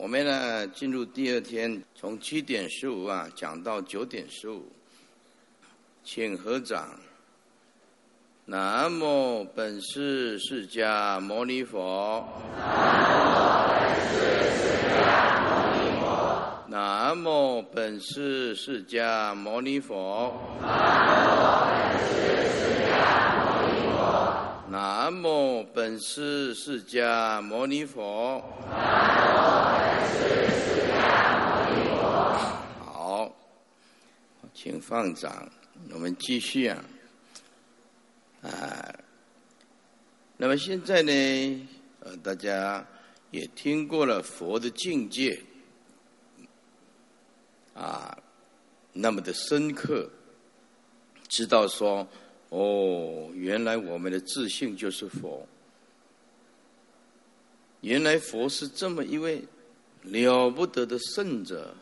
我们呢进入第二天，从七点十五啊讲到九点十五，请合掌。南无本师释迦牟尼佛。南无本师释迦牟尼佛。南无本师释迦牟尼佛。南无本师释迦牟尼佛。好，请放掌，我们继续啊。啊，那么现在呢？呃，大家也听过了佛的境界，啊，那么的深刻，知道说。哦，原来我们的自信就是佛。原来佛是这么一位了不得的圣者，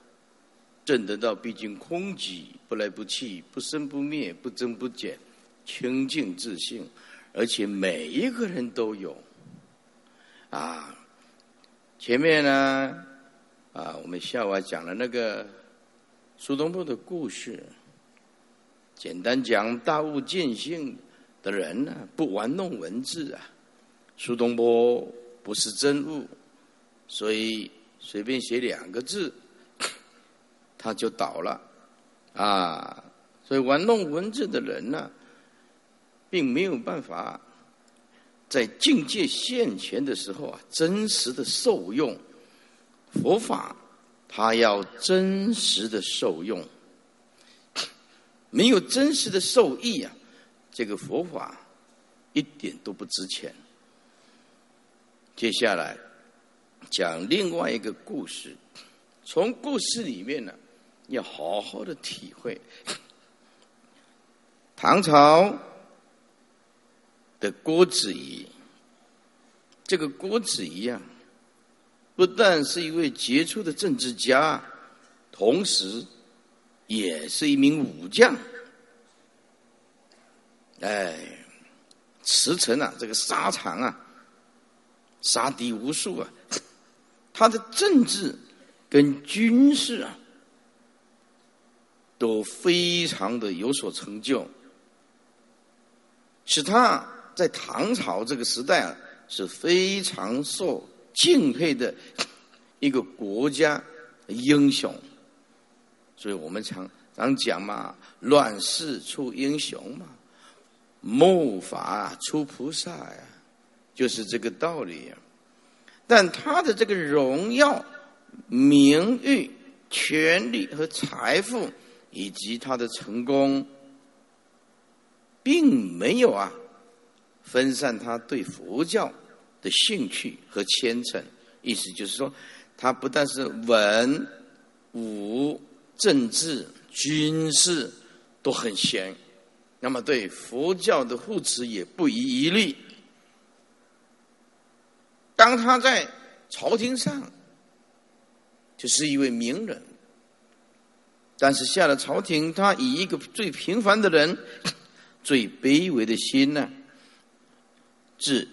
证得到毕竟空寂，不来不去，不生不灭，不增不减，清净自信，而且每一个人都有。啊，前面呢，啊，我们下午讲了那个苏东坡的故事。简单讲，大悟见性的人呢，不玩弄文字啊。苏东坡不是真悟，所以随便写两个字，他就倒了啊。所以玩弄文字的人呢，并没有办法在境界现前的时候啊，真实的受用佛法。他要真实的受用。没有真实的受益啊，这个佛法一点都不值钱。接下来讲另外一个故事，从故事里面呢，要好好的体会 唐朝的郭子仪。这个郭子仪啊，不但是一位杰出的政治家，同时。也是一名武将，哎，驰骋啊，这个沙场啊，杀敌无数啊，他的政治跟军事啊，都非常的有所成就，使他在唐朝这个时代啊，是非常受敬佩的一个国家英雄。所以我们常常讲嘛，乱世出英雄嘛，末法出菩萨呀，就是这个道理呀。但他的这个荣耀、名誉、权力和财富，以及他的成功，并没有啊分散他对佛教的兴趣和虔诚。意思就是说，他不但是文武。政治、军事都很闲，那么对佛教的护持也不遗余力。当他在朝廷上，就是一位名人，但是下了朝廷，他以一个最平凡的人、最卑微的心呢，自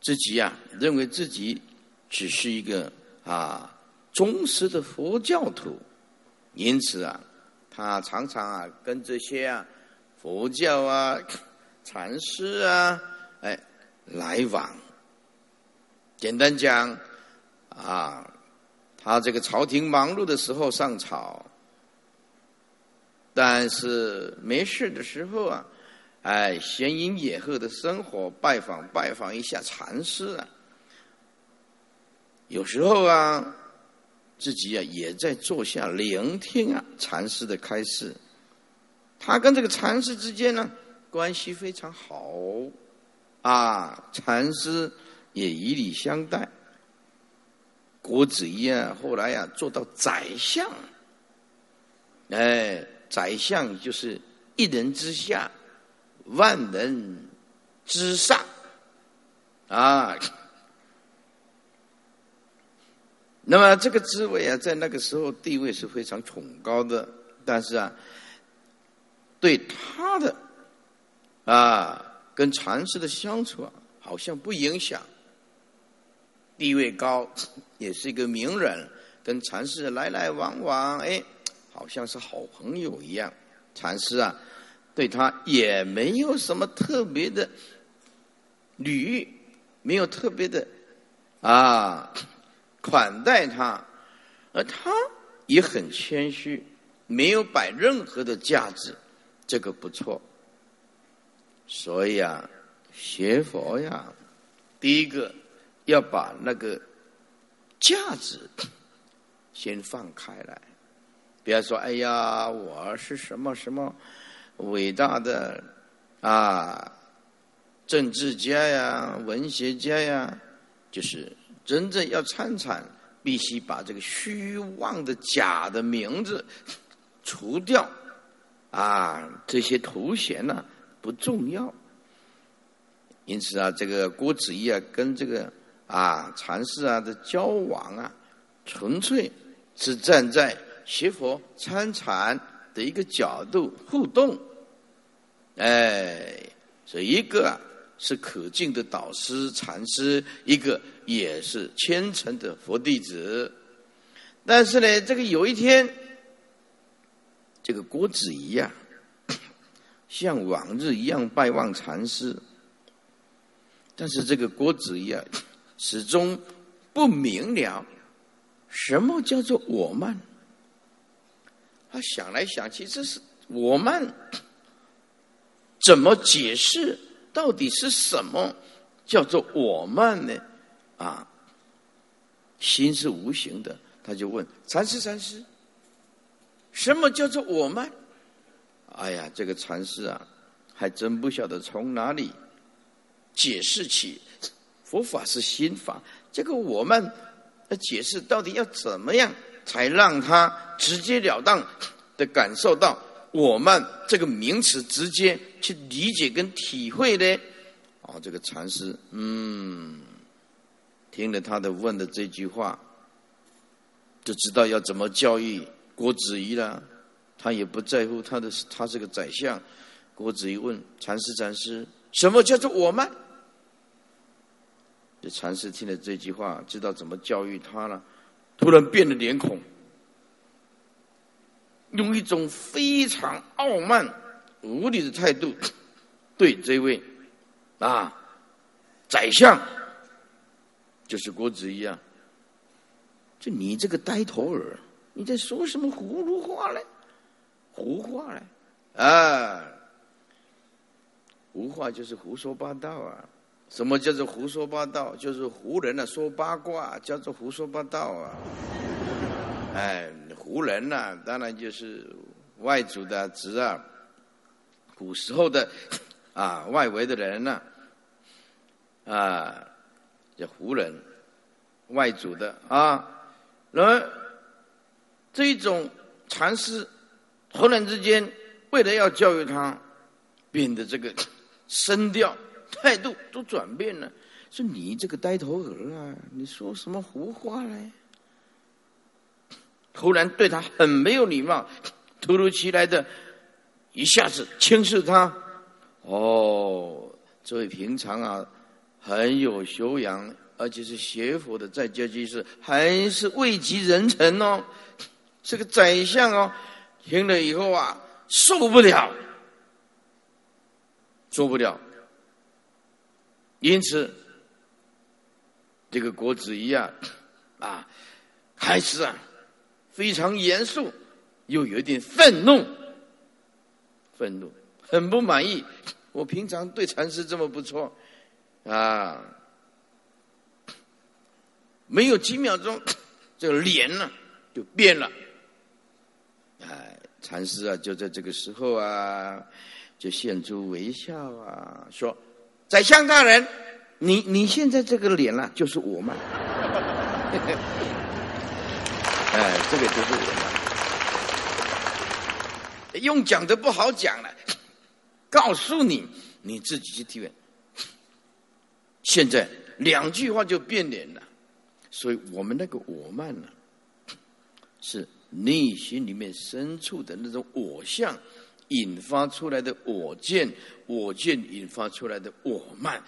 自己啊，认为自己只是一个啊忠实的佛教徒。因此啊，他常常啊跟这些啊佛教啊禅师啊哎来往。简单讲啊，他这个朝廷忙碌的时候上朝，但是没事的时候啊，哎闲云野鹤的生活，拜访拜访一下禅师啊，有时候啊。自己啊，也在坐下聆听啊禅师的开示。他跟这个禅师之间呢，关系非常好，啊，禅师也以礼相待。郭子仪啊，后来呀做到宰相，哎，宰相就是一人之下，万人之上，啊。那么这个滋味啊，在那个时候地位是非常崇高的，但是啊，对他的啊跟禅师的相处啊，好像不影响。地位高，也是一个名人，跟禅师来来往往，哎，好像是好朋友一样。禅师啊，对他也没有什么特别的礼遇，没有特别的啊款待他，而他也很谦虚，没有摆任何的架子，这个不错。所以啊，学佛呀，第一个要把那个架子先放开来。不要说，哎呀，我是什么什么伟大的啊政治家呀、文学家呀，就是真正要参禅，必须把这个虚妄的假的名字除掉啊，这些头衔呢不重要。因此啊，这个郭子仪啊，跟这个啊禅师啊的交往啊，纯粹是站在。学佛参禅的一个角度互动，哎，这一个是可敬的导师禅师，一个也是虔诚的佛弟子。但是呢，这个有一天，这个郭子仪呀，像往日一样拜望禅师，但是这个郭子仪啊，始终不明了什么叫做我慢。他想来想去，这是我们 怎么解释？到底是什么叫做我慢呢？啊，心是无形的，他就问禅师：“禅师，什么叫做我慢？”哎呀，这个禅师啊，还真不晓得从哪里解释起。佛法是心法，这个我们的解释到底要怎么样？才让他直截了当的感受到我们这个名词，直接去理解跟体会呢？哦，这个禅师，嗯，听了他的问的这句话，就知道要怎么教育郭子仪了。他也不在乎他的，他是个宰相。郭子仪问禅师：“禅师，什么叫做我们？”这禅师听了这句话，知道怎么教育他了。突然变了脸孔，用一种非常傲慢、无礼的态度 对这位啊宰相，就是郭子仪啊，就你这个呆头儿，你在说什么葫芦话嘞？胡话嘞？啊，胡话就是胡说八道啊！什么叫做胡说八道？就是胡人呢说八卦，叫做胡说八道啊！哎，胡人呢，当然就是外族的侄儿，古时候的啊外围的人呢，啊叫胡人，外族的啊。而这种禅师，忽然之间为了要教育他，变得这个声调。态度都转变了，说你这个呆头鹅啊，你说什么胡话嘞？突然对他很没有礼貌，突如其来的一下子轻视他。哦，这位平常啊很有修养，而且是学佛的在家居士，还是位极人臣哦，这个宰相哦。听了以后啊，受不了，受不了。因此，这个国子仪啊，啊，开始啊，非常严肃，又有点愤怒，愤怒，很不满意。我平常对禅师这么不错，啊，没有几秒钟，这个脸呢就变了。哎，禅师啊，就在这个时候啊，就现出微笑啊，说。宰相大人，你你现在这个脸呢，就是我嘛？哎，这个就是我嘛。用讲的不好讲了，告诉你，你自己去体会。现在两句话就变脸了，所以我们那个我慢呢，是内心里面深处的那种我相。引发出来的我见，我见引发出来的我慢，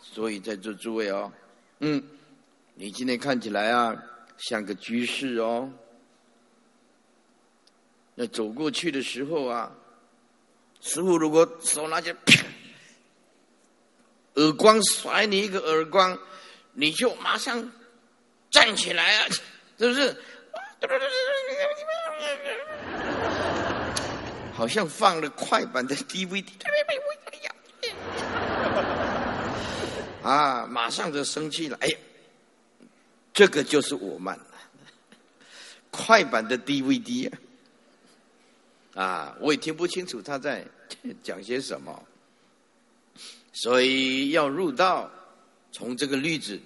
所以在座诸位哦，嗯，你今天看起来啊，像个居士哦。那走过去的时候啊，师傅如果手拿起来，耳光甩你一个耳光，你就马上站起来啊，是不是？好像放了快板的 DVD，啊，马上就生气了。哎呀，这个就是我们快板的 DVD 啊！啊，我也听不清楚他在讲些什么，所以要入道，从这个例子，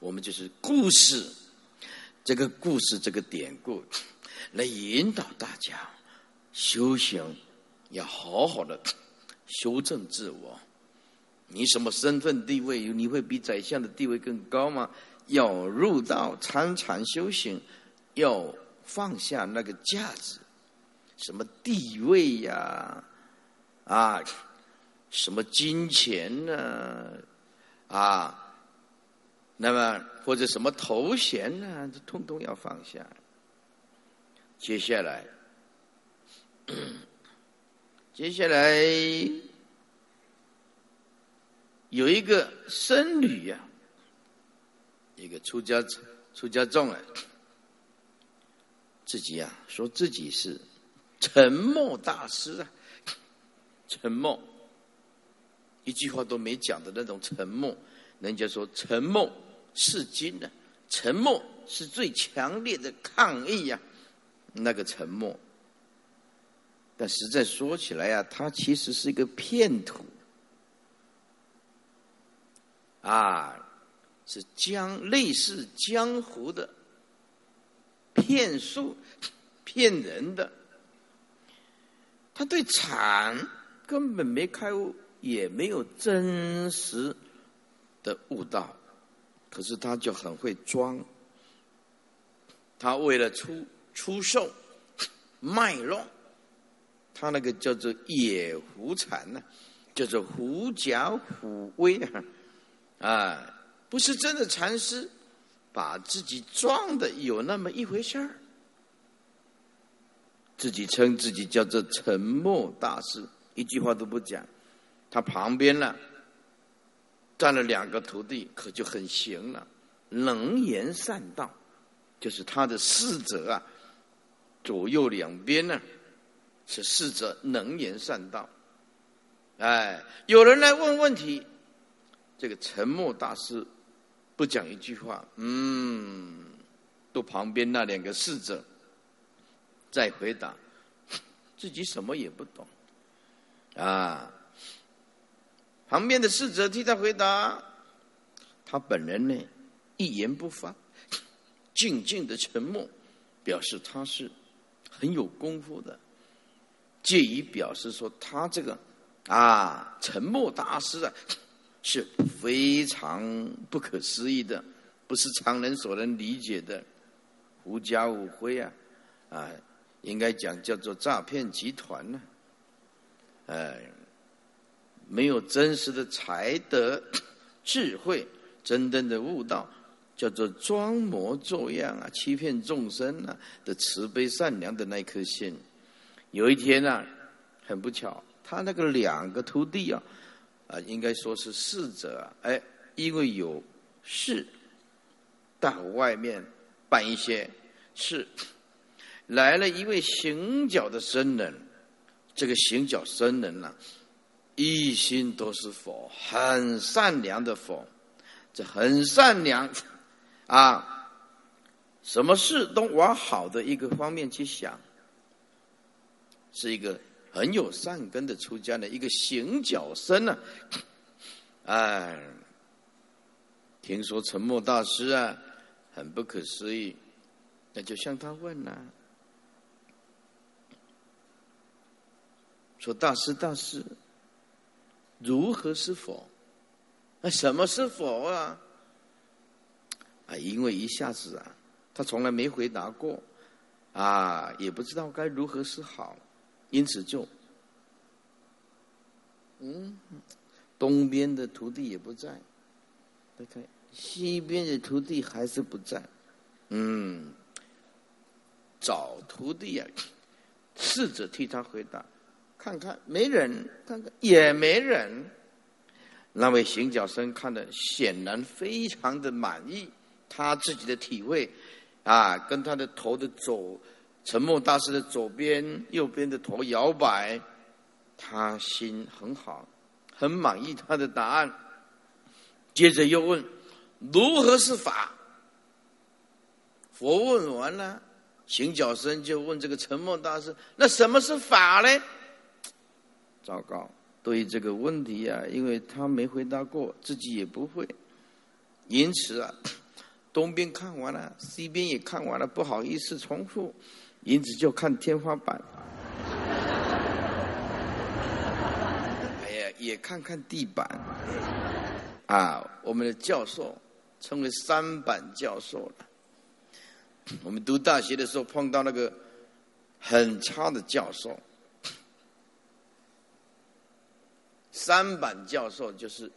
我们就是故事，这个故事这个典故，来引导大家修行，要好好的 修正自我。你什么身份地位？你会比宰相的地位更高吗？要入道参禅修行，要放下那个架子。什么地位呀？啊，什么金钱呢？啊，那么或者什么头衔呢？这通通要放下。接下来，接下来有一个僧侣呀，一个出家出家众啊，自己呀说自己是。沉默大师啊，沉默，一句话都没讲的那种沉默。人家说沉默是金呢，沉默是最强烈的抗议呀。那个沉默，但实在说起来呀，他其实是一个骗徒啊，是江类似江湖的骗术，骗人的。他对禅根本没开悟，也没有真实的悟道，可是他就很会装。他为了出出售卖弄，他那个叫做野狐禅呢，叫做狐假虎威啊，啊，不是真的禅师，把自己装的有那么一回事儿。自己称自己叫做沉默大师，一句话都不讲。他旁边呢站了两个徒弟，可就很行了，能言善道，就是他的侍者啊。左右两边呢是侍者，能言善道。哎，有人来问问题，这个沉默大师不讲一句话，嗯，都旁边那两个侍者。再回答，自己什么也不懂，啊！旁边的侍者替他回答，他本人呢一言不发，静静的沉默，表示他是很有功夫的，借以表示说他这个啊沉默大师啊是非常不可思议的，不是常人所能理解的，狐假虎威啊，啊！应该讲叫做诈骗集团呢，哎，没有真实的才德、智慧，真正的悟道，叫做装模作样啊，欺骗众生啊的慈悲善良的那颗心。有一天呢，很不巧，他那个两个徒弟啊，啊，应该说是侍者啊，哎，因为有事到外面办一些事。来了一位行脚的僧人，这个行脚僧人呢，一心都是佛，很善良的佛，这很善良啊，什么事都往好的一个方面去想，是一个很有善根的出家的一个行脚僧呢，哎，听说沉默大师啊，很不可思议，那就向他问呐。说大师，大师，如何是佛？那什么是佛啊？啊，因为一下子啊，他从来没回答过，啊，也不知道该如何是好，因此就，嗯，东边的徒弟也不在，大概西边的徒弟还是不在。嗯，找徒弟啊，试着替他回答，看看没人，看看也没人。那位行脚僧看的显然非常的满意，他自己的体会啊，跟他的头的走沉默大师的左边、右边的头摇摆，他心很好，很满意他的答案。接着又问：如何是法？佛问完了，行脚僧就问这个沉默大师：那什么是法呢？糟糕。对于这个问题啊，因为他没回答过，自己也不会，因此啊，东边看完了，西边也看完了，不好意思重复，因此就看天花板。哎呀，也看看地板。啊，我们的教授称为三板教授了。我们读大学的时候碰到那个很差的教授。三板教授就是，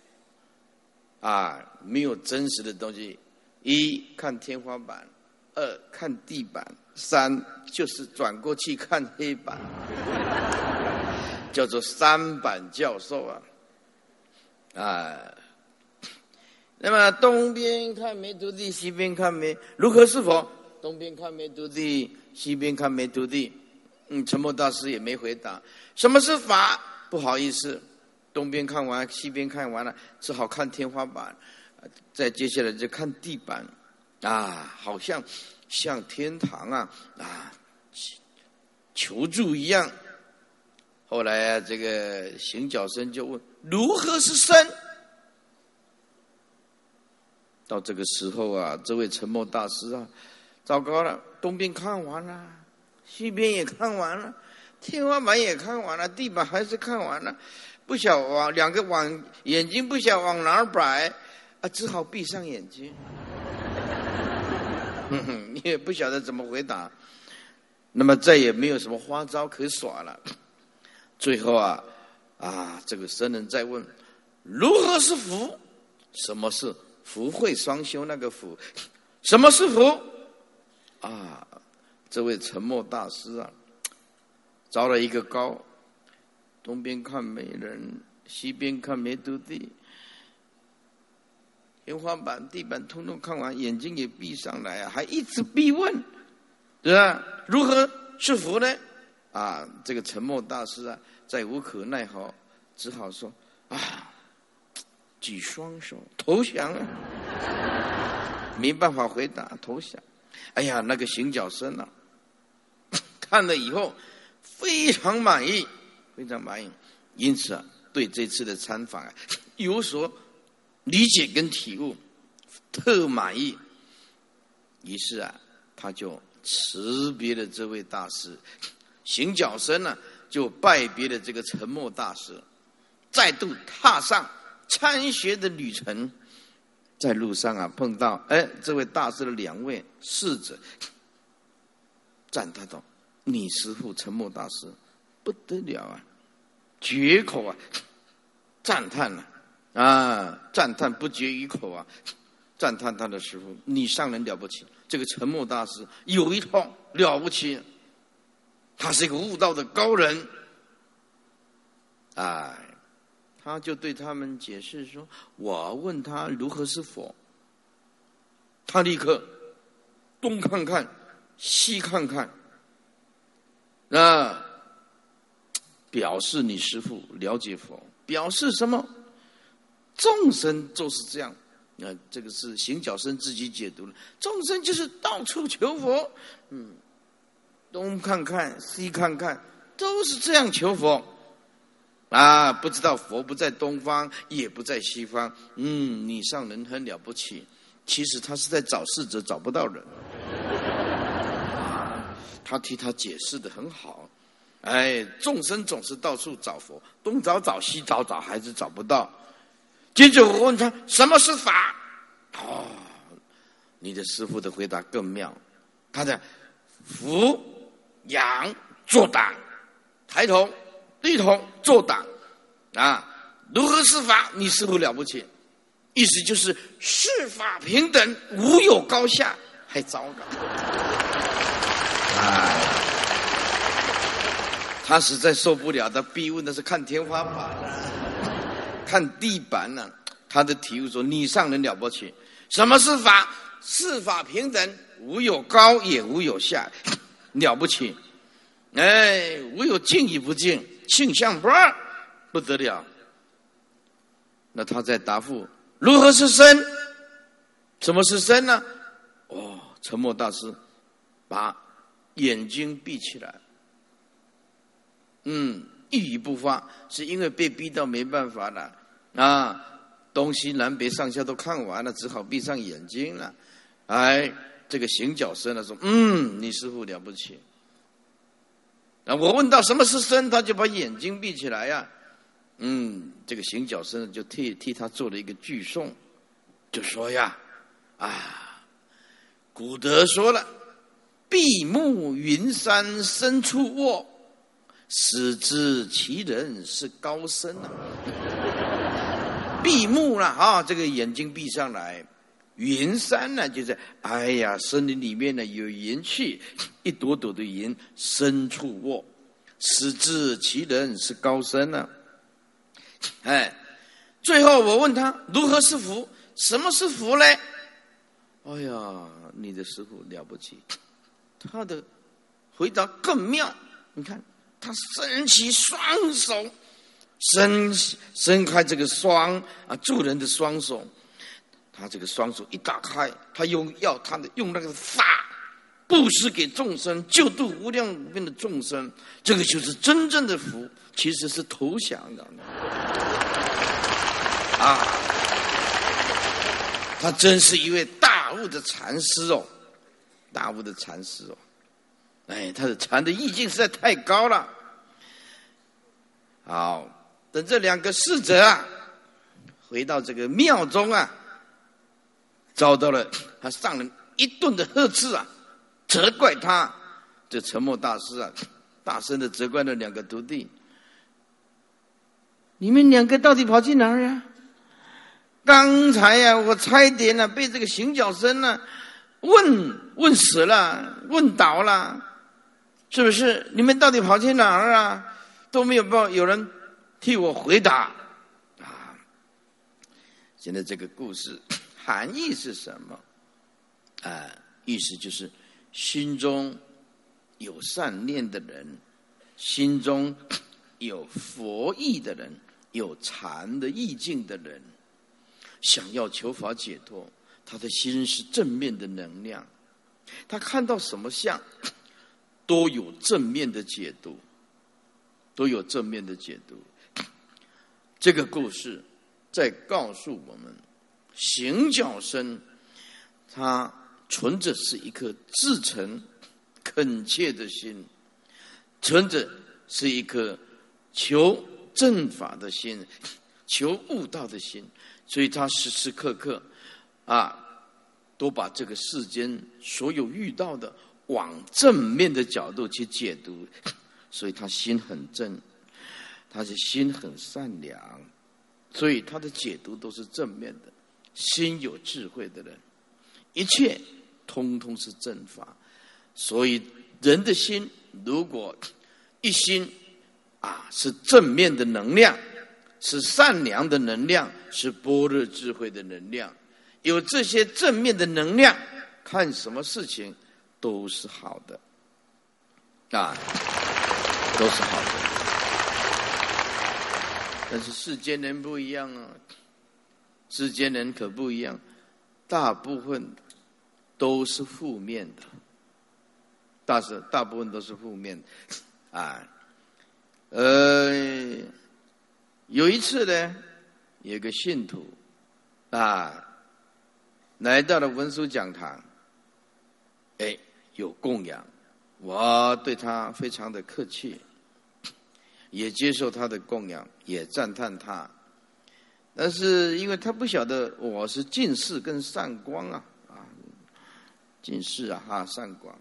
啊，没有真实的东西。一看天花板，二看地板，三就是转过去看黑板，叫做三板教授啊。啊，那么东边看没徒弟，西边看没如何是否？东边看没徒弟，西边看没徒弟。嗯，沉默大师也没回答。什么是法？不好意思。东边看完，西边看完了，只好看天花板，再接下来就看地板，啊，好像向天堂啊啊，求助一样。后来，这个行脚僧就问：如何是生？到这个时候啊，这位沉默大师啊，糟糕了，东边看完了，西边也看完了，天花板也看完了，地板还是看完了。不晓往两个往眼睛不晓往哪儿摆，啊，只好闭上眼睛。哼，你也不晓得怎么回答，那么再也没有什么花招可耍了。最后啊，啊，这个僧人再问：如何是福？什么是福慧双修？那个福，什么是福？啊，这位沉默大师啊，招了一个高。东边看没人，西边看没徒弟，天花板、地板通通看完，眼睛也闭上来啊，还一直逼问，是吧？如何是福呢？啊，这个沉默大师啊，再无可奈何，只好说啊，举双手投降了，没办法回答，投降。哎呀，那个行脚僧啊，看了以后非常满意。非常满意，因此啊，对这次的参访啊有所理解跟体悟，特满意。于是啊，他就辞别了这位大师，行脚僧呢就拜别了这个沉默大师，再度踏上参学的旅程。在路上啊，碰到哎这位大师的两位侍者，赞叹道：“你师父沉默大师。”不得了啊！绝口啊！赞叹了啊！啊赞叹不绝于口啊！赞叹他的师傅，你上人了不起。这个沉默大师有一套了不起，他是一个悟道的高人。哎，他就对他们解释说：“我问他如何是佛，他立刻东看看，西看看，啊。”表示你师父了解佛，表示什么？众生就是这样。那这个是行脚僧自己解读了。众生就是到处求佛，嗯，东看看西看看，都是这样求佛。啊，不知道佛不在东方，也不在西方。嗯，你上人很了不起。其实他是在找事者，找不到人。他替他解释的很好。哎，众生总是到处找佛，东找找西找找，还是找不到。接着我问他什么是法？哦，你的师傅的回答更妙，他的俯仰坐挡，抬头低头坐挡，啊，如何是法？你师傅了不起，意思就是世法平等，无有高下，还糟糕。哎，他实在受不了，他逼问的是看天花板看地板呢。他的体悟说：“你上人了不起，什么是法？是法平等，无有高也无有下，了不起。哎，无有静与不静，性相不二，不得了。那他在答复。”如何是身？什么是身呢？哦，沉默大师把眼睛闭起来，嗯，一语不发，是因为被逼到没办法了啊！东西南北上下都看完了，只好闭上眼睛了。哎，这个行脚僧呢说：“嗯，你师傅了不起。”啊，我问到什么是身，他就把眼睛闭起来呀。嗯，这个行脚僧就替替他做了一个句诵，就说呀，啊，古德说了，闭目云山深处卧，始知其人是高僧啊。闭目了啊，这个眼睛闭上来，云山呢，就是哎呀，森林里面呢有云气，一朵朵的云，深处卧，始知其人是高僧呢。哎，最后我问他如何是福？什么是福呢？哎呀，你的师傅了不起，他的回答更妙。你看，他伸起双手，伸伸开这个双啊助人的双手，他这个双手一打开，他用要他的用那个法布施给众生，救度无量无边的众生，这个就是真正的福。其实是投降的啊！他真是一位大悟的禅师哦，大悟的禅师哦，哎，他的禅的意境实在太高了。好，等这两个侍者啊，回到这个庙中啊，遭到了他上人一顿的呵斥啊，责怪他。这沉默大师啊，大声的责怪那两个徒弟。你们两个到底跑去哪儿呀？刚才呀，我差一点呢被这个行脚僧呢问问死了，问倒了，是不是？你们到底跑去哪儿啊？都没有报，有人替我回答啊！现在这个故事 含义是什么？啊，意思就是心中有善念的人，心中有佛意的人。有禅的意境的人，想要求法解脱，他的心是正面的能量，他看到什么相，都有正面的解读，都有正面的解读。这个故事在告诉我们：行脚僧他存着是一颗至诚恳切的心，存着是一颗求。正法的心，求悟道的心，所以他时时刻刻啊，都把这个世间所有遇到的往正面的角度去解读，所以他心很正，他是心很善良，所以他的解读都是正面的。心有智慧的人，一切通通是正法。所以人的心如果一心。啊，是正面的能量，是善良的能量，是般若智慧的能量。有这些正面的能量，看什么事情都是好的，啊，都是好的。但是世间人不一样啊，世间人可不一样，大部分都是负面的，大是大部分都是负面的，啊。呃，有一次呢，有个信徒啊，来到了文殊讲堂，哎，有供养，我对他非常的客气，也接受他的供养，也赞叹他。但是因为他不晓得我是近视跟散光啊，啊，近视啊哈散光，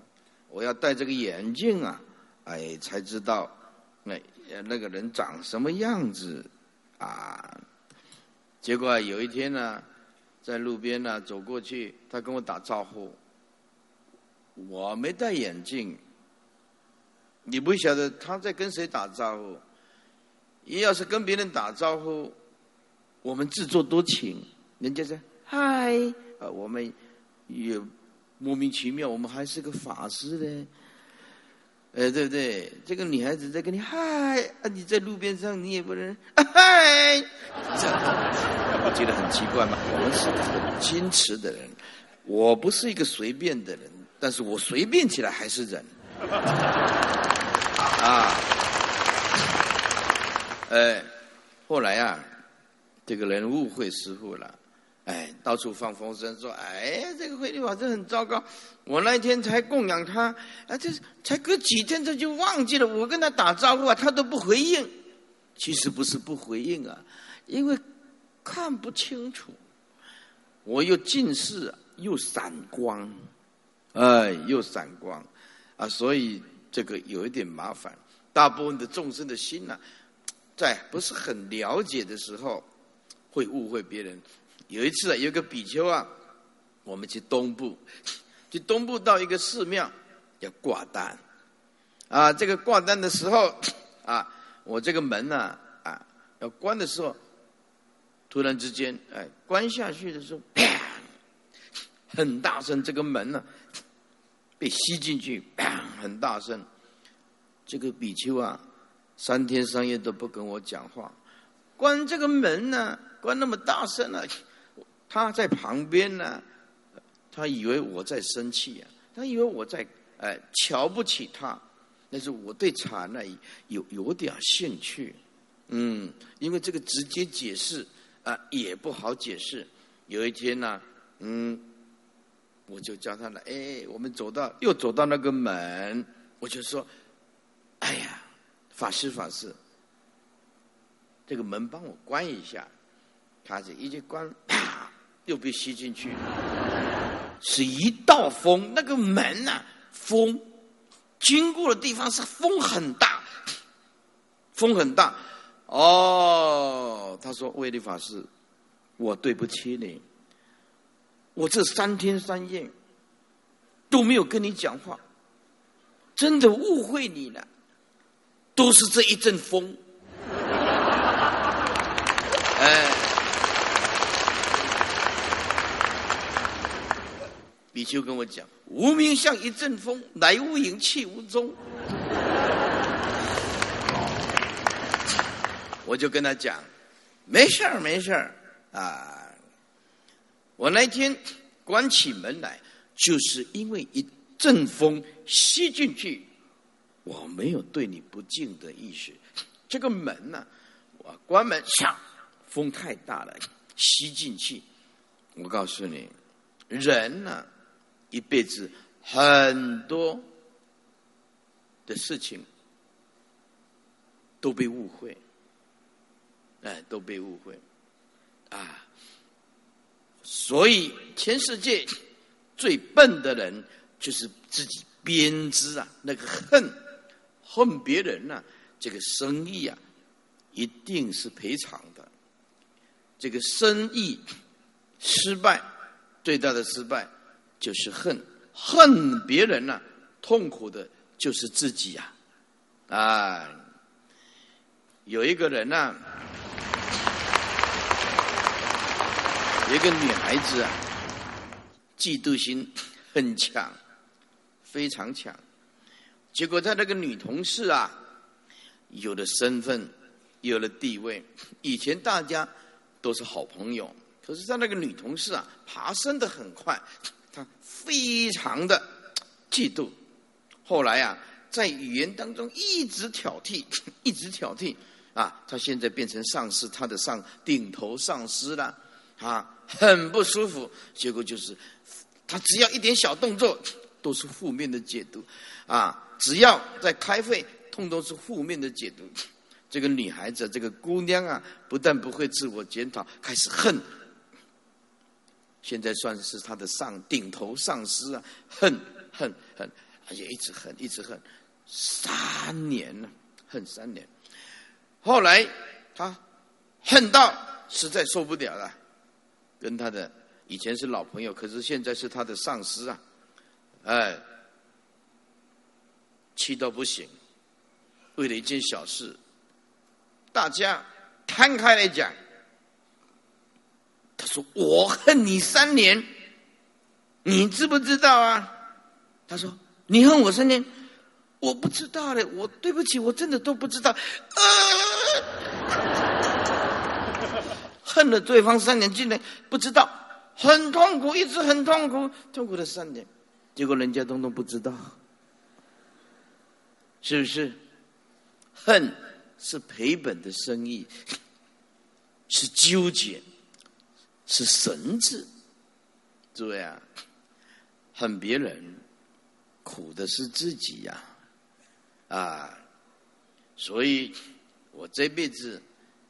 我要戴这个眼镜啊，哎，才知道那。那个人长什么样子啊？结果有一天呢，在路边呢走过去，他跟我打招呼，我没戴眼镜，你不晓得他在跟谁打招呼。要是跟别人打招呼，我们自作多情，人家说嗨，啊，我们也莫名其妙，我们还是个法师呢。哎，对不对？这个女孩子在跟你嗨，啊，你在路边上你也不能 嗨，我觉得很奇怪嘛？我们是很矜持的人，我不是一个随便的人，但是我随便起来还是人。啊，哎，后来啊，这个人误会师傅了。哎，到处放风声说：“哎，这个慧律法师很糟糕。我那天才供养他，啊，这才隔几天他就忘记了。我跟他打招呼啊，他都不回应。其实不是不回应啊，因为看不清楚。我又近视，又散光，哎，又散光，啊，所以这个有一点麻烦。大部分的众生的心呢，在不是很了解的时候，会误会别人。”有一次啊，有个比丘啊，我们去东部，去东部到一个寺庙要挂单，啊，这个挂单的时候啊，我这个门呢啊要关的时候，突然之间哎关下去的时候，啪，很大声，这个门呢被吸进去，啪，很大声，这个比丘啊三天三夜都不跟我讲话，关这个门呢关那么大声啊。他在旁边呢，他以为我在生气啊，他以为我在哎瞧不起他，但是我对禅呢有有点兴趣，嗯，因为这个直接解释啊也不好解释。有一天呢，嗯，我就叫他来，哎，我们走到又走到那个门，我就说，哎呀，法师法师，这个门帮我关一下，他这一关，啪。又被吸进去，是一道风。那个门呐，风经过的地方是风很大，风很大。哦，他说：“威利法师，我对不起你，我这三天三夜都没有跟你讲话，真的误会你了，都是这一阵风。”哎。比丘跟我讲：“无名像一阵风，来无影去无踪。”我就跟他讲：“没事儿，没事儿啊！我那天关起门来，就是因为一阵风吸进去，我没有对你不敬的意思。这个门呢，我关门，响，风太大了，吸进去。我告诉你，人呢。”一辈子很多的事情都被误会，哎，都被误会啊！所以全世界最笨的人就是自己编织啊，那个恨恨别人呢，这个生意啊，一定是赔偿的。这个生意失败，最大的失败。就是恨，恨别人呢，痛苦的就是自己呀！啊，有一个人呢，一个女孩子啊，嫉妒心很强，非常强。结果他那个女同事啊，有了身份，有了地位，以前大家都是好朋友，可是他那个女同事啊，爬升的很快。他非常的嫉妒，后来啊，在语言当中一直挑剔，一直挑剔啊，他现在变成上司，他的上顶头上司了，啊，很不舒服。结果就是，他只要一点小动作，都是负面的解读，啊，只要在开会，通通是负面的解读。这个女孩子，这个姑娘啊，不但不会自我检讨，开始恨。现在算是他的上顶头上司啊，恨恨恨，也一直恨，一直恨，三年了，恨三年。后来他恨到实在受不了了，跟他的以前是老朋友，可是现在是他的上司啊，哎，气到不行。为了一件小事，大家摊开来讲。他说：“我恨你三年，你知不知道啊？”他说：“你恨我三年，我不知道嘞，我对不起，我真的都不知道。”恨了对方三年，竟然不知道，很痛苦，一直很痛苦，痛苦了三年，结果人家通通不知道，是不是？恨是赔本的生意，是纠结。是神智，诸位啊，恨别人，苦的是自己呀，啊，所以我这辈子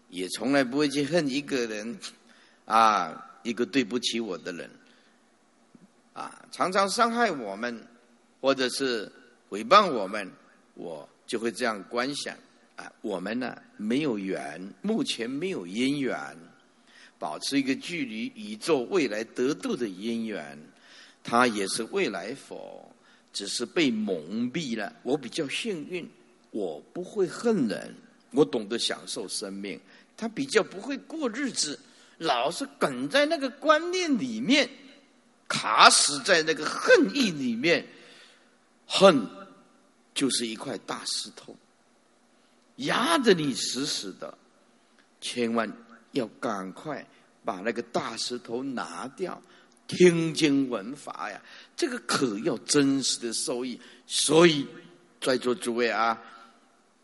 也从来不会去恨一个人，啊，一个对不起我的人，啊，常常伤害我们，或者是诽谤我们，我就会这样观想，啊，我们呢没有缘，目前没有姻缘。保持一个距离，宇宙未来得度的因缘，他也是未来佛，只是被蒙蔽了。我比较幸运，我不会恨人，我懂得享受生命。他比较不会过日子，老是梗在那个观念里面，卡死在那个恨意里面。恨就是一块大石头，压得你死死的，千万。要赶快把那个大石头拿掉，听经闻法呀，这个可要真实的受益。所以，在座诸位啊，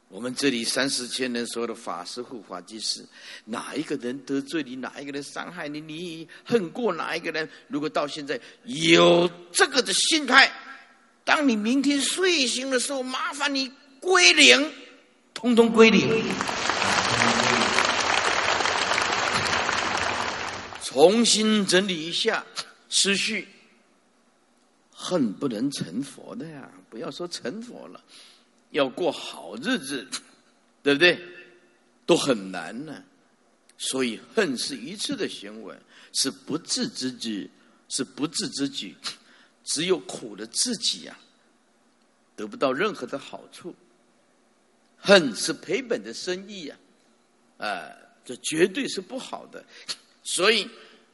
我们这里三四千人所有的法师护法居士，哪一个人得罪你，哪一个人伤害你，你恨过哪一个人？如果到现在有这个的心态，当你明天睡醒的时候，麻烦你归零，通通归零。重新整理一下思绪，恨不能成佛的呀！不要说成佛了，要过好日子，对不对？都很难呢。所以恨是一次的行为，是不智之举，是不智之举，只有苦了自己呀，得不到任何的好处。恨是赔本的生意呀，啊，这绝对是不好的。所以，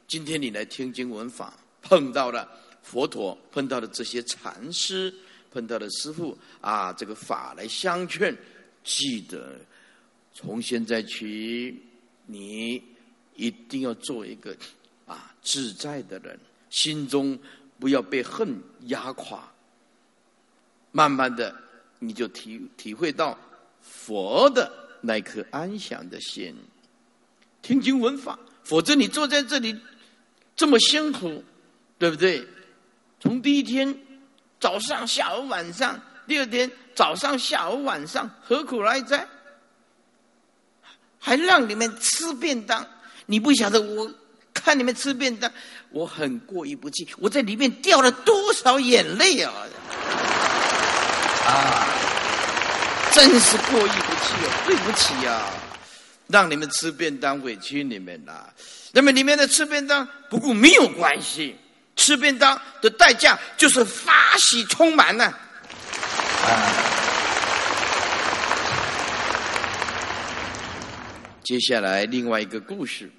今天你来听经闻法，碰到了佛陀，碰到了这些禅师，碰到了师父啊，这个法来相劝，记得从现在起，你一定要做一个啊自在的人，心中不要被恨压垮。慢慢的，你就体体会到佛的那颗安详的心，听经闻法。否则你坐在这里这么辛苦，对不对？从第一天早上、下午、晚上，第二天早上、下午、晚上，何苦来哉？还让你们吃便当？你不晓得，我看你们吃便当，我很过意不去。我在里面掉了多少眼泪啊！啊，真是过意不去哦，对不起呀。让你们吃便当委屈你们了，那么里面的吃便当不过没有关系，吃便当的代价就是发喜充满呢。接下来另外一个故事，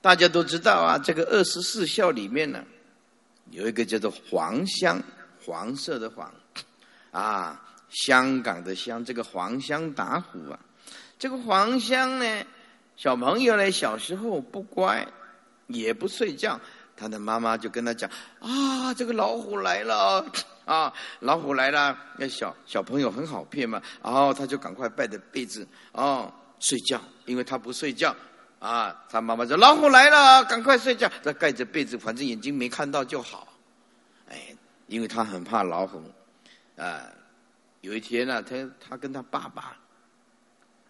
大家都知道啊，这个二十四孝里面呢，有一个叫做黄香，黄色的黄，啊。香港的香，这个黄香打虎啊，这个黄香呢，小朋友呢，小时候不乖，也不睡觉，他的妈妈就跟他讲啊，这个老虎来了啊，老虎来了，那小小朋友很好骗嘛，然后他就赶快盖着被子哦睡觉，因为他不睡觉啊，他妈妈说老虎来了，赶快睡觉，他盖着被子，反正眼睛没看到就好，哎，因为他很怕老虎啊。有一天呢，他他跟他爸爸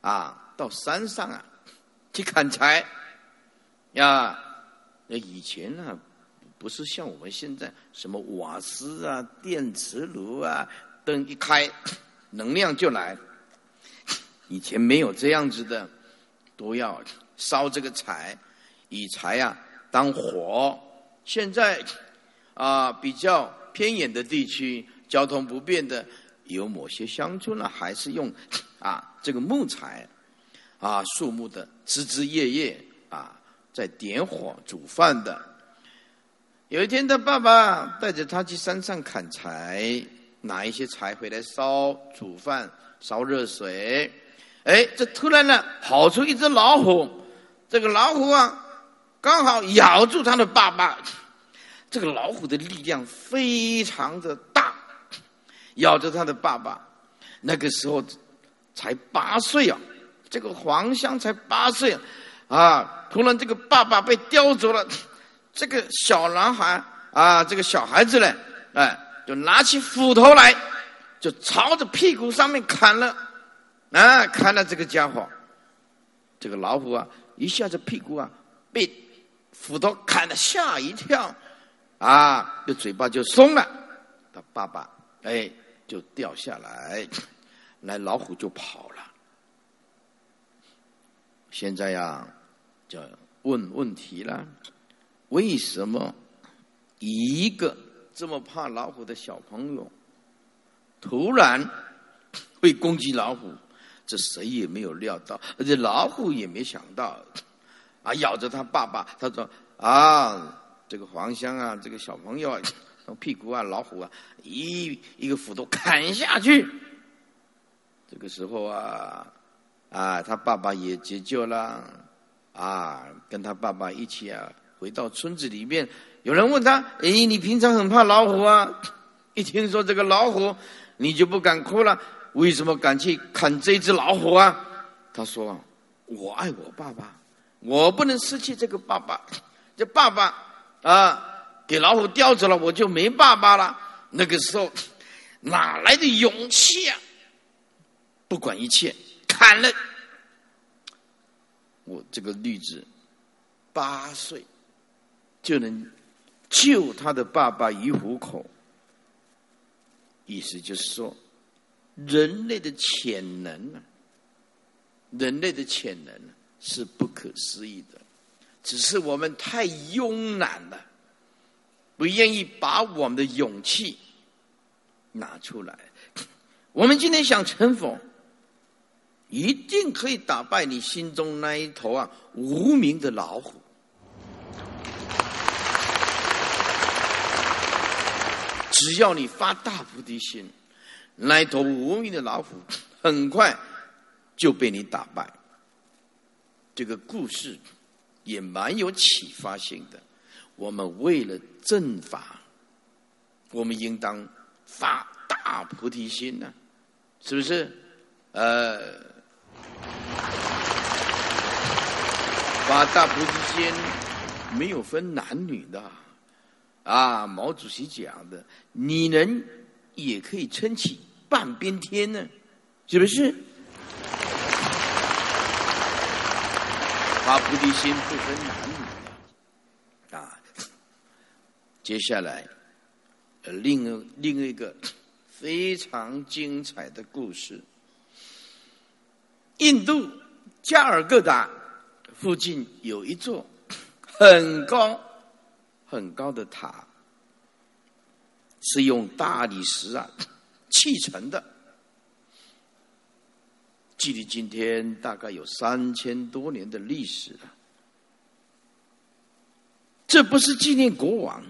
啊到山上啊去砍柴呀。那以前呢不是像我们现在什么瓦斯啊、电磁炉啊，灯一开能量就来。以前没有这样子的，都要烧这个柴，以柴啊当火。现在啊比较偏远的地区，交通不便的，有某些乡村呢，还是用啊这个木材啊树木的枝枝叶叶啊在点火煮饭的。有一天，他爸爸带着他去山上砍柴，拿一些柴回来烧煮饭，烧热水。哎，这突然呢，跑出一只老虎。这个老虎啊，刚好咬住他的爸爸。这个老虎的力量非常的大，咬着他的爸爸。那个时候才八岁啊，这个黄香才八岁啊。啊突然，这个爸爸被叼走了。这个小男孩啊，这个小孩子呢，哎，就拿起斧头来，就朝着屁股上面砍了，啊，砍了这个家伙。这个老虎啊，一下子屁股啊被斧头砍了，吓一跳，啊，这嘴巴就松了，他爸爸哎就掉下来，来老虎就跑了。现在呀，就问问题了。为什么一个这么怕老虎的小朋友，突然会攻击老虎？这谁也没有料到，而且老虎也没想到，啊，咬着他爸爸，他说：“啊，这个黄香啊，这个小朋友，从屁股啊，老虎啊，一一个斧头砍下去。”这个时候啊，啊，他爸爸也解救了，啊，跟他爸爸一起啊。回到村子里面，有人问他：“哎，你平常很怕老虎啊？一听说这个老虎，你就不敢哭了？为什么敢去砍这只老虎啊？”他说：“我爱我爸爸，我不能失去这个爸爸。这爸爸啊，给老虎叼走了，我就没爸爸了。那个时候哪来的勇气啊？不管一切，砍了我这个例子，八岁。”就能救他的爸爸于虎口。意思就是说，人类的潜能啊，人类的潜能是不可思议的，只是我们太慵懒了，不愿意把我们的勇气拿出来。我们今天想成佛，一定可以打败你心中那一头啊无名的老虎。只要你发大菩提心，那头无名的老虎很快就被你打败。这个故事也蛮有启发性的。我们为了正法，我们应当发大菩提心呢，是不是？呃，发大菩提心没有分男女的。啊，毛主席讲的，女人也可以撑起半边天呢，是不是？发菩提心不分男女啊。接下来，另另一个非常精彩的故事，印度加尔各答附近有一座很高。很高的塔是用大理石啊砌成的，距离今天大概有三千多年的历史了。这不是纪念国王，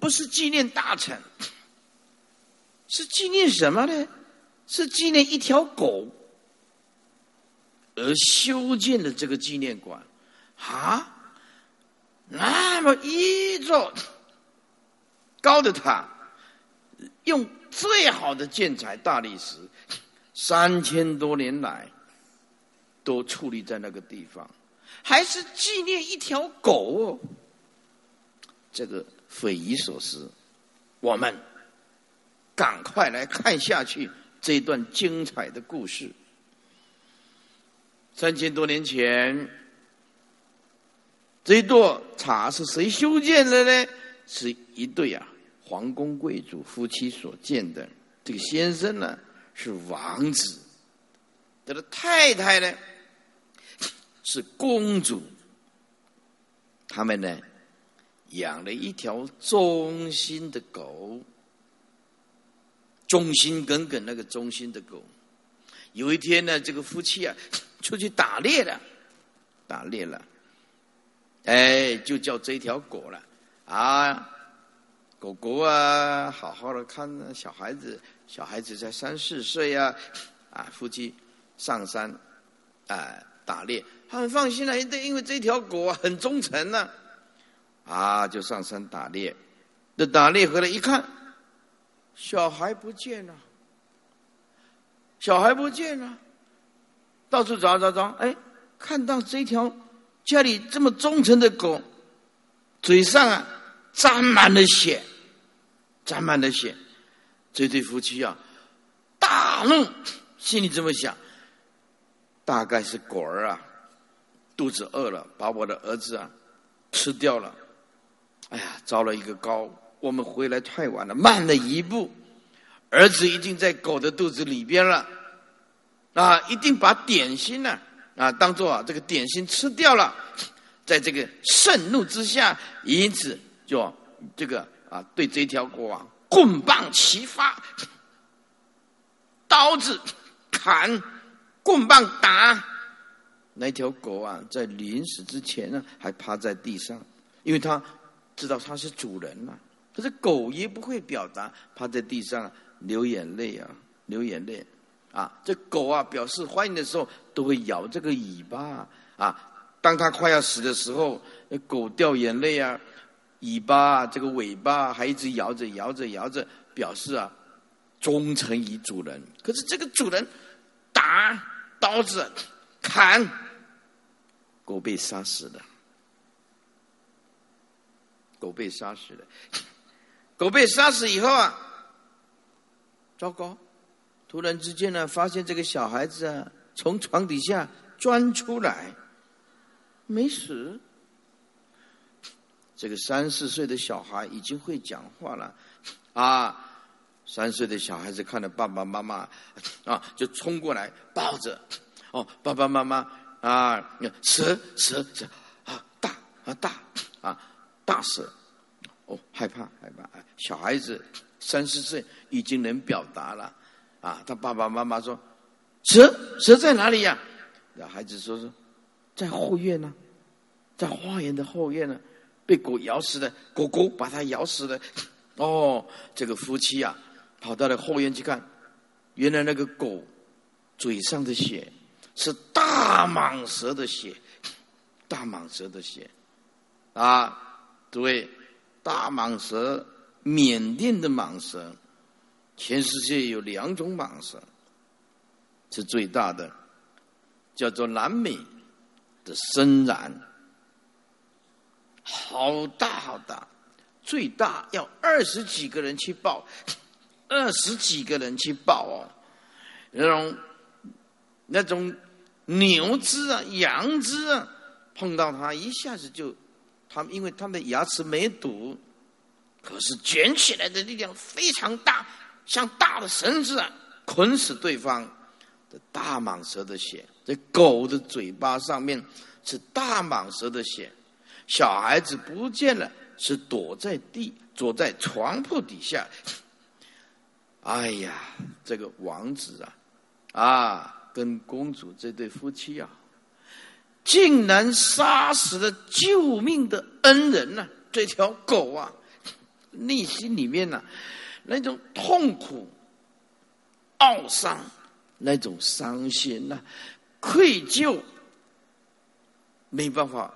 不是纪念大臣，是纪念什么呢？是纪念一条狗而修建的这个纪念馆啊。那么一座高的塔，用最好的建材大理石，三千多年来都矗立在那个地方，还是纪念一条狗哦，这个匪夷所思。我们赶快来看下去这段精彩的故事。三千多年前。这座塔是谁修建的呢？是一对啊皇宫贵族夫妻所见的。这个先生呢是王子，他的太太呢是公主，他们呢养了一条忠心的狗，忠心耿耿那个忠心的狗。有一天呢，这个夫妻啊出去打猎了，打猎了，哎，就叫这条狗了啊，狗狗啊，好好的看小孩子，小孩子才三四岁啊，啊，夫妻上山啊打猎。很放心了，因因为这条狗啊很忠诚呢，啊，就上山打猎。这打猎回来一看，小孩不见了，小孩不见了，到处找找找，哎，看到这条家里这么忠诚的狗，嘴上啊沾满了血，沾满了血。这对夫妻啊大怒，心里这么想，大概是狗儿啊。肚子饿了，把我的儿子啊吃掉了。哎呀，糟了一个高！我们回来太晚了，慢了一步，儿子已经在狗的肚子里边了。啊，一定把点心呢啊当做啊这个点心吃掉了。在这个盛怒之下，因此就这个啊对这条狗啊棍棒齐发，刀子砍，棍棒打。那条狗啊，在临死之前呢，还趴在地上，因为它知道它是主人嘛。可是狗也不会表达，趴在地上流眼泪啊，流眼泪啊。这狗啊，表示欢迎的时候，都会摇这个尾巴啊。当它快要死的时候，那狗掉眼泪啊，尾巴这个尾巴还一直摇着摇着摇着，表示啊忠诚于主人。可是这个主人打刀子砍。狗被杀死了，狗被杀死了，狗被杀死以后啊，糟糕！突然之间呢，发现这个小孩子啊，从床底下钻出来，没死。这个三四岁的小孩已经会讲话了，啊，三岁的小孩子看到爸爸妈妈啊，就冲过来抱着，哦，爸爸妈妈。啊，蛇蛇蛇啊，大啊大啊大蛇，哦，害怕害怕。小孩子三四岁已经能表达了，啊，他爸爸妈妈说，蛇蛇在哪里呀？那孩子说说，在后院呢，在花园的后院呢，被狗咬死的，狗狗把它咬死了。哦，这个夫妻啊，跑到了后院去看，原来那个狗嘴上的血。是大蟒蛇的血，大蟒蛇的血，啊，诸位，大蟒蛇，缅甸的蟒蛇，全世界有两种蟒蛇，是最大的，叫做南美的深蓝，好大好大，最大要二十几个人去抱，二十几个人去抱哦，那种那种。牛只啊，羊只啊，碰到它一下子就，它因为它们的牙齿没堵，可是卷起来的力量非常大，像大的绳子啊，捆死对方。这大蟒蛇的血，这狗的嘴巴上面是大蟒蛇的血，小孩子不见了，是躲在地，躲在床铺底下。哎呀，这个王子啊，啊！跟公主这对夫妻啊，竟然杀死了救命的恩人呢！这条狗啊，内心里面呢，那种痛苦、懊丧、那种伤心呐、愧疚，没办法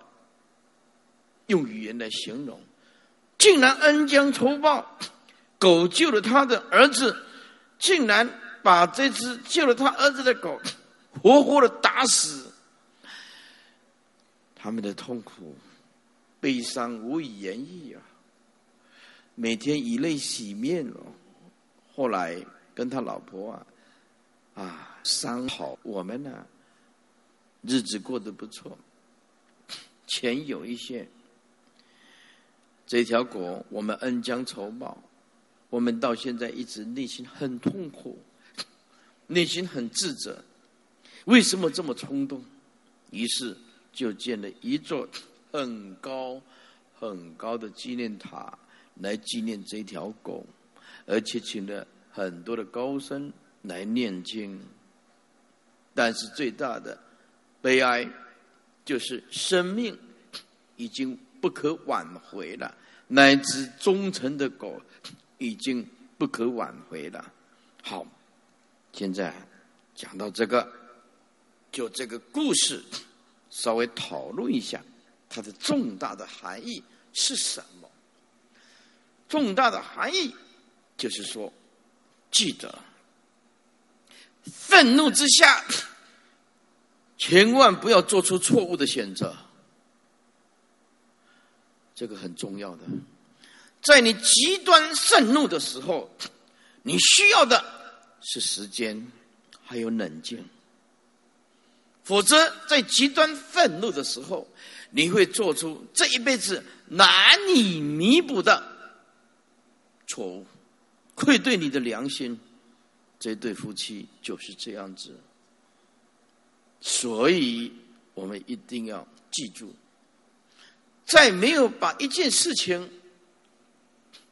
用语言来形容。竟然恩将仇报，狗救了他的儿子，竟然。把这只救了他儿子的狗活活的打死，他们的痛苦、悲伤无以言喻啊！每天以泪洗面了。后来跟他老婆啊啊商好，我们呢日子过得不错，钱有一些。这条狗我们恩将仇报，我们到现在一直内心很痛苦。内心很自责，为什么这么冲动？于是就建了一座很高很高的纪念塔来纪念这条狗，而且请了很多的高僧来念经。但是最大的悲哀就是生命已经不可挽回了，乃至忠诚的狗已经不可挽回了。好，现在讲到这个，就这个故事，稍微讨论一下它的重大的含义是什么？重大的含义就是说，记得。愤怒之下，千万不要做出错误的选择。这个很重要的，在你极端愤怒的时候，你需要的是时间，还有冷静。否则，在极端愤怒的时候，你会做出这一辈子难以弥补的错误，愧对你的良心。这对夫妻就是这样子，所以我们一定要记住，在没有把一件事情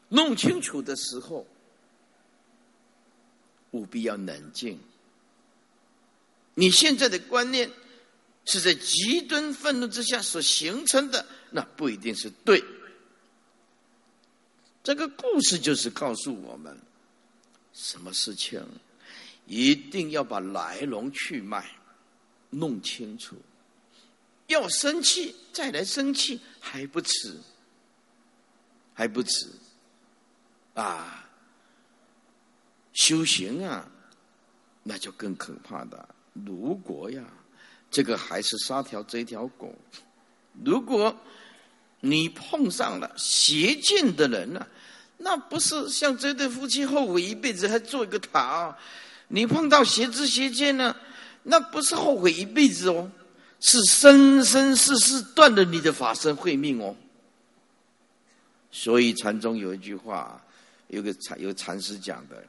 弄清楚的时候，务必要冷静。你现在的观念是在极端愤怒之下所形成的，那不一定是对。这个故事就是告诉我们。什么事情，一定要把来龙去脉弄清楚。要生气，再来生气还不迟，还不迟。啊，修行啊，那就更可怕的。如果呀，这个还是杀条这条狗，如果你碰上了邪见的人呢？那不是像这对夫妻后悔一辈子还做一个塔，你碰到邪知邪见呢？那不是后悔一辈子哦，是生生世世断了你的法身慧命哦。所以禅宗有一句话，有个禅有禅师讲的，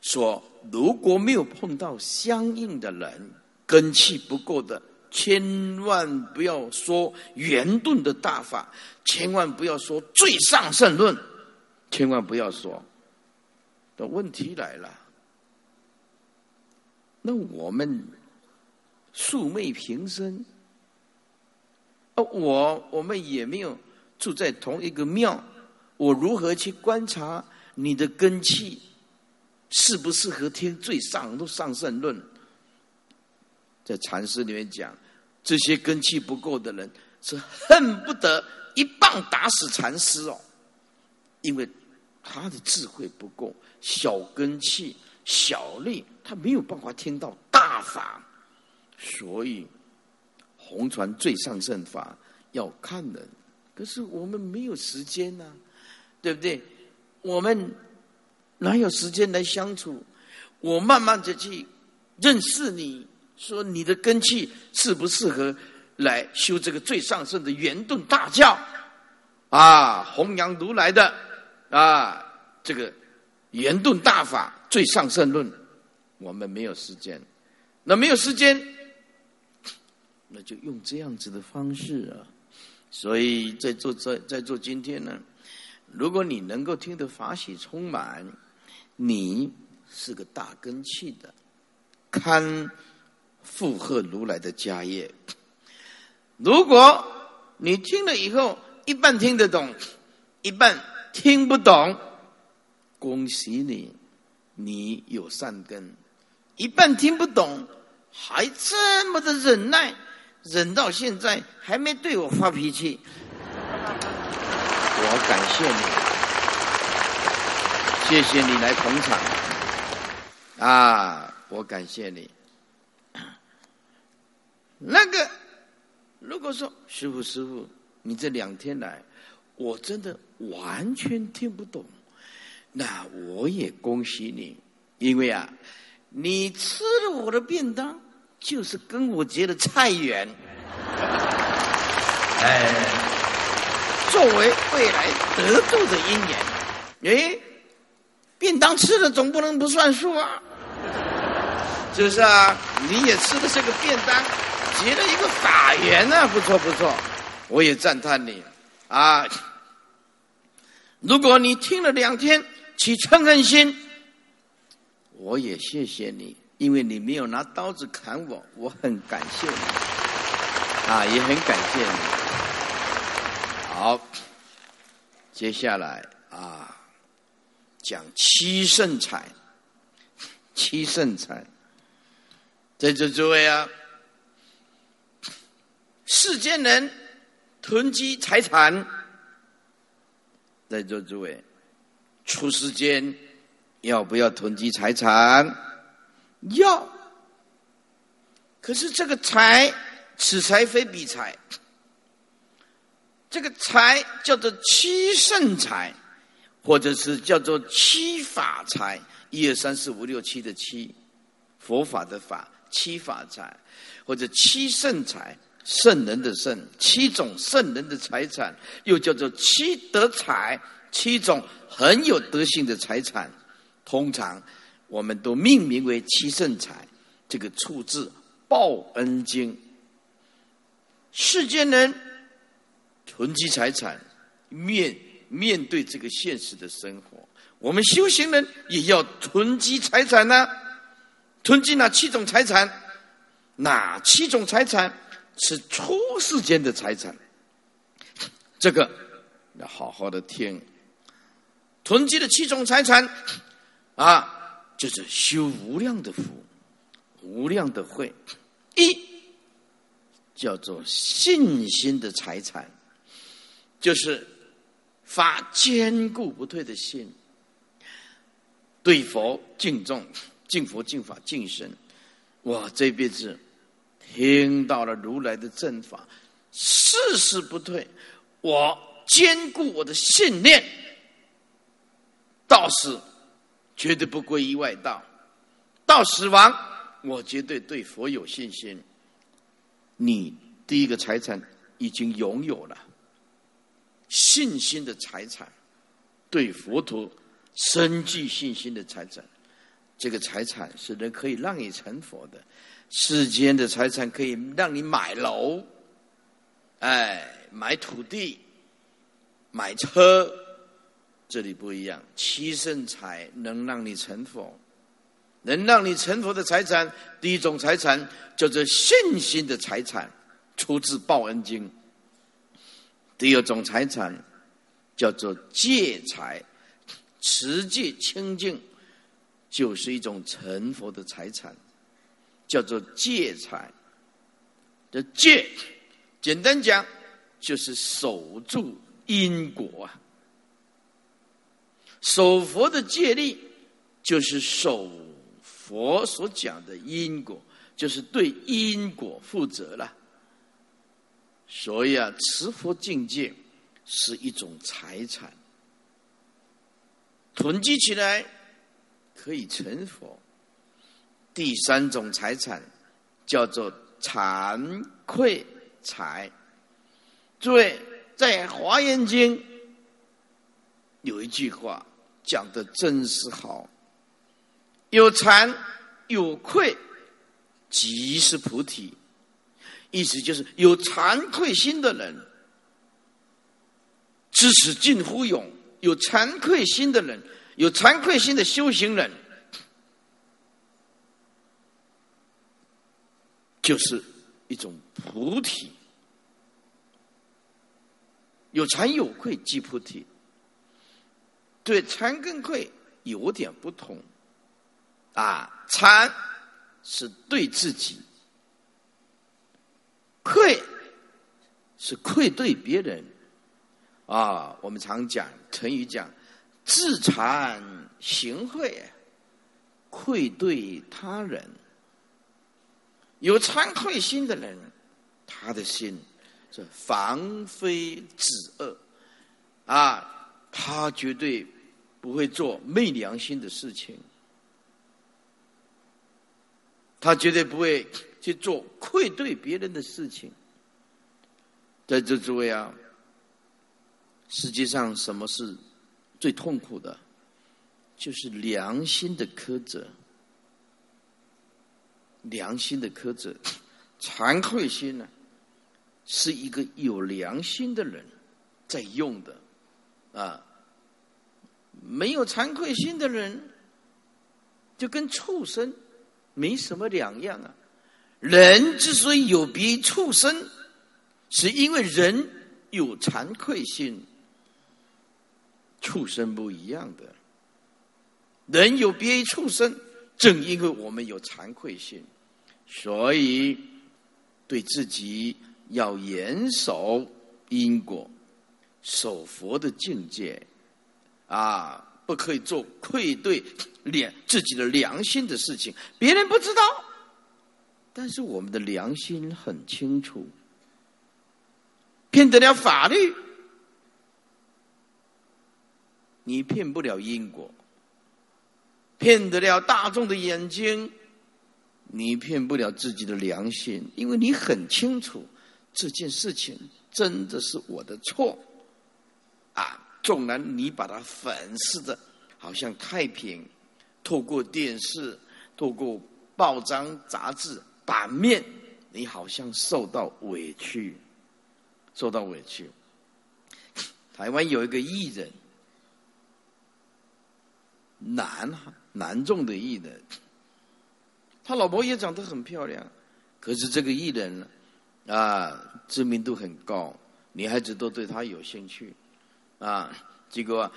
说如果没有碰到相应的人，根气不够的，千万不要说圆顿的大法，千万不要说最上圣论。千万不要说，的问题来了。那我们素昧平生，哦，我我们也没有住在同一个庙，我如何去观察你的根气适不适合听最上都上圣论？在禅师里面讲，这些根气不够的人是恨不得一棒打死禅师哦。因为他的智慧不够，小根气、小力，他没有办法听到大法，所以红船最上圣法要看人。可是我们没有时间呐，对不对？我们哪有时间来相处？我慢慢的去认识你，说你的根气适不适合来修这个最上圣的圆顿大教啊？弘扬如来的。啊，这个圆顿大法最上圣论，我们没有时间，那没有时间，那就用这样子的方式啊。所以在做在在做今天呢，如果你能够听得法喜充满，你是个大根器的，堪负荷如来的家业。如果你听了以后一半听得懂，一半。听不懂，恭喜你，你有善根。一半听不懂，还这么的忍耐，忍到现在还没对我发脾气，我感谢你，谢谢你来捧场，啊，我感谢你。那个，如果说师傅师傅，你这两天来。我真的完全听不懂，那我也恭喜你，因为啊，你吃了我的便当，就是跟我结的菜缘。哎，作为未来得度的因缘，哎，便当吃了总不能不算数啊，是不是啊？你也吃的这个便当，结了一个法缘啊，不错不错，我也赞叹你啊！如果你听了两天起嗔恨心，我也谢谢你，因为你没有拿刀子砍我，我很感谢你啊，也很感谢你。好，接下来啊，讲七圣财，七圣财，在座诸位啊。世间人囤积财产，在座诸位，出世间要不要囤积财产？要。可是这个财，此财非彼财。这个财叫做七圣财，或者是叫做七法财。一二三四五六七的七，佛法的法，七法财，或者七圣财。圣人的圣，七种圣人的财产，又叫做七德财，七种很有德性的财产，通常我们都命名为七圣财。这个出自《报恩经》。世间人囤积财产，面面对这个现实的生活，我们修行人也要囤积财产呢。囤积哪七种财产？哪七种财产？是出世间的财产，这个要好好的听。囤积的七种财产啊，就是修无量的福、无量的慧。一叫做信心的财产，就是发坚固不退的心，对佛敬重、敬佛、敬法、敬神。我，这辈子。听到了如来的正法，誓死不退。我坚固我的信念，到死绝对不归依外道。到死亡，我绝对对佛有信心。你第一个财产已经拥有了信心的财产，对佛陀深具信心的财产。这个财产是人可以让你成佛的。世间的财产可以让你买楼，哎，买土地，买车，这里不一样。七圣财能让你成佛，能让你成佛的财产，第一种财产叫做信心的财产，出自《报恩经》；第二种财产叫做戒财，持戒清净，就是一种成佛的财产。叫做戒财，这戒，简单讲就是守住因果啊。守佛的戒律就是守佛所讲的因果，就是对因果负责了。所以啊，持佛境界是一种财产，囤积起来可以成佛。第三种财产叫做惭愧财。诸位，在《华严经》有一句话讲的真是好：有惭有愧，即是菩提。意思就是有惭愧心的人，知耻近乎勇；有惭愧心的人，有惭愧心的修行人。就是一种菩提，有惭有愧即菩提。对惭跟愧有点不同，啊，惭是对自己，愧是愧对别人。啊，我们常讲成语讲自惭形秽，愧对他人。有惭愧心的人，他的心是防非止恶啊，他绝对不会做昧良心的事情，他绝对不会去做愧对别人的事情。在这诸位啊，实际上什么是最痛苦的？就是良心的苛责。良心的苛责，惭愧心呢，是一个有良心的人在用的啊。没有惭愧心的人，就跟畜生没什么两样啊。人之所以有别于畜生，是因为人有惭愧心，畜生不一样的。人有别于畜生，正因为我们有惭愧心，所以对自己要严守因果，守佛的境界。啊，不可以做愧对良自己的良心的事情。别人不知道，但是我们的良心很清楚。骗得了法律，你骗不了因果；骗得了大众的眼睛，你骗不了自己的良心。因为你很清楚这件事情真的是我的错，啊。纵然你把它粉饰的，好像太平，透过电视、透过报章杂志版面，你好像受到委屈，受到委屈。台湾有一个艺人，男男众的艺人，他老婆也长得很漂亮，可是这个艺人啊，知名度很高，女孩子都对他有兴趣。啊，结果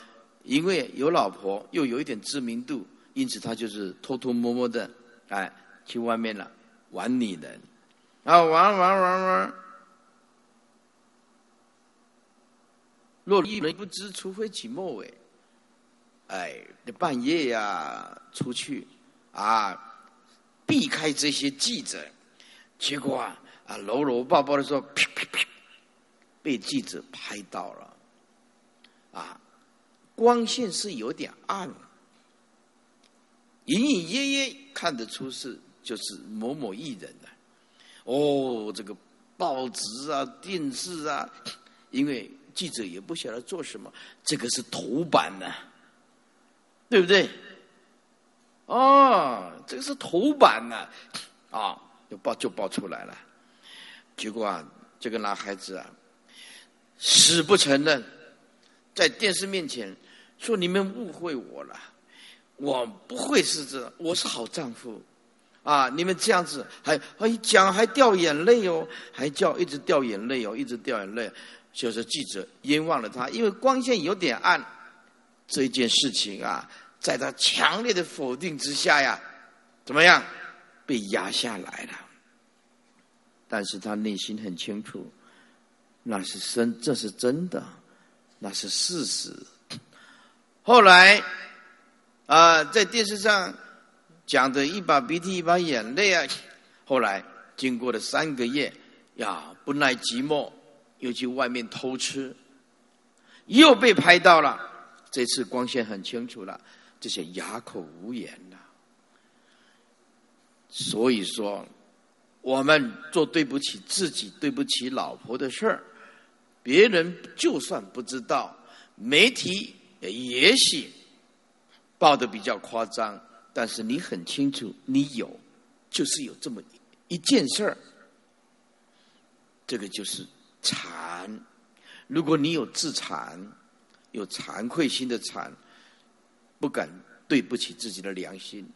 因为有老婆，又有一点知名度，因此他就是偷偷摸摸的，哎，去外面了玩女人，啊，玩玩玩玩。若一人不知，除非己莫为。哎，半夜呀出去啊，避开这些记者，结果啊啊搂搂抱抱的时候，啪啪啪，被记者拍到了。啊，光线是有点暗，隐隐约约看得出是就是某某艺人的。哦，这个报纸啊、电视啊，因为记者也不晓得做什么，这个是头版呢，对不对？哦，这个是头版呢，啊，就报就报出来了。结果啊，这个男孩子啊，死不承认。在电视面前说：“你们误会我了，我不会是这，我是好丈夫啊！你们这样子还还讲还掉眼泪哦，还叫一直掉眼泪哦，一直掉眼泪。就是记者冤枉了他，因为光线有点暗，这件事情啊，在他强烈的否定之下呀，怎么样被压下来了？但是他内心很清楚，那是真，这是真的。”那是事实。后来，啊，在电视上讲的一把鼻涕一把眼泪啊。后来经过了三个月，呀，不耐寂寞，又去外面偷吃，又被拍到了。这次光线很清楚了，这些哑口无言了。所以说，我们做对不起自己、对不起老婆的事儿。别人就算不知道，媒体也许报的比较夸张，但是你很清楚，你有，就是有这么一件事儿。这个就是惭。如果你有自惭，有惭愧心的惭，不敢对不起自己的良心，